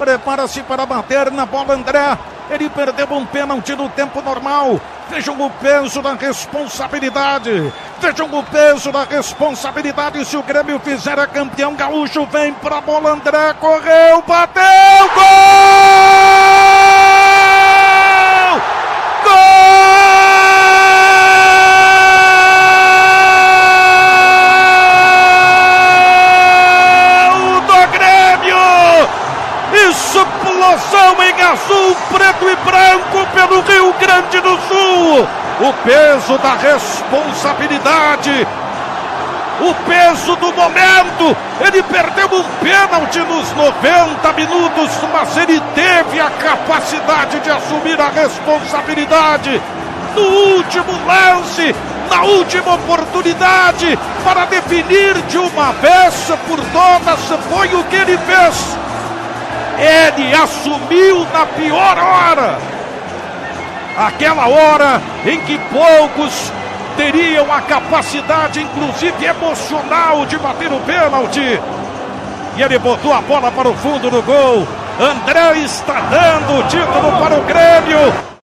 Prepara-se para bater na bola André. Ele perdeu um pênalti no tempo normal. Vejam o peso da responsabilidade. Vejam o peso da responsabilidade. Se o Grêmio fizer a campeão gaúcho, vem para a bola André. Correu, bateu, explosão em azul, preto e branco pelo Rio Grande do Sul. O peso da responsabilidade, o peso do momento. Ele perdeu um pênalti nos 90 minutos, mas ele teve a capacidade de assumir a responsabilidade no último lance, na última oportunidade, para definir de uma vez por todas. Foi o que ele fez ele assumiu na pior hora. Aquela hora em que poucos teriam a capacidade, inclusive emocional, de bater o pênalti. E ele botou a bola para o fundo do gol. André está dando o título para o Grêmio.